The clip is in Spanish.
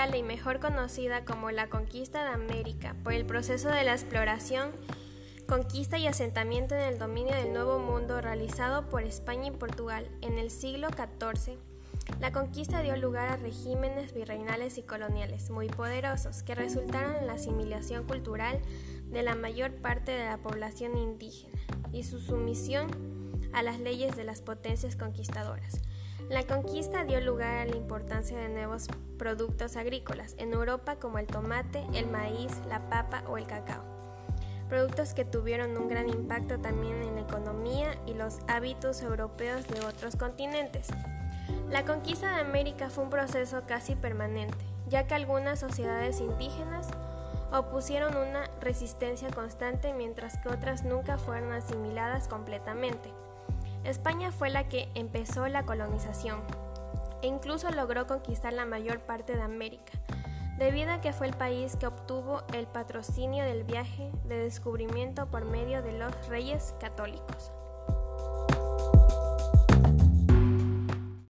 principal y mejor conocida como la conquista de América por el proceso de la exploración, conquista y asentamiento en el dominio del Nuevo Mundo realizado por España y Portugal en el siglo XIV, la conquista dio lugar a regímenes virreinales y coloniales muy poderosos que resultaron en la asimilación cultural de la mayor parte de la población indígena y su sumisión a las leyes de las potencias conquistadoras. La conquista dio lugar a la importancia de nuevos productos agrícolas en Europa como el tomate, el maíz, la papa o el cacao. Productos que tuvieron un gran impacto también en la economía y los hábitos europeos de otros continentes. La conquista de América fue un proceso casi permanente, ya que algunas sociedades indígenas opusieron una resistencia constante mientras que otras nunca fueron asimiladas completamente. España fue la que empezó la colonización e incluso logró conquistar la mayor parte de América, debido a que fue el país que obtuvo el patrocinio del viaje de descubrimiento por medio de los reyes católicos.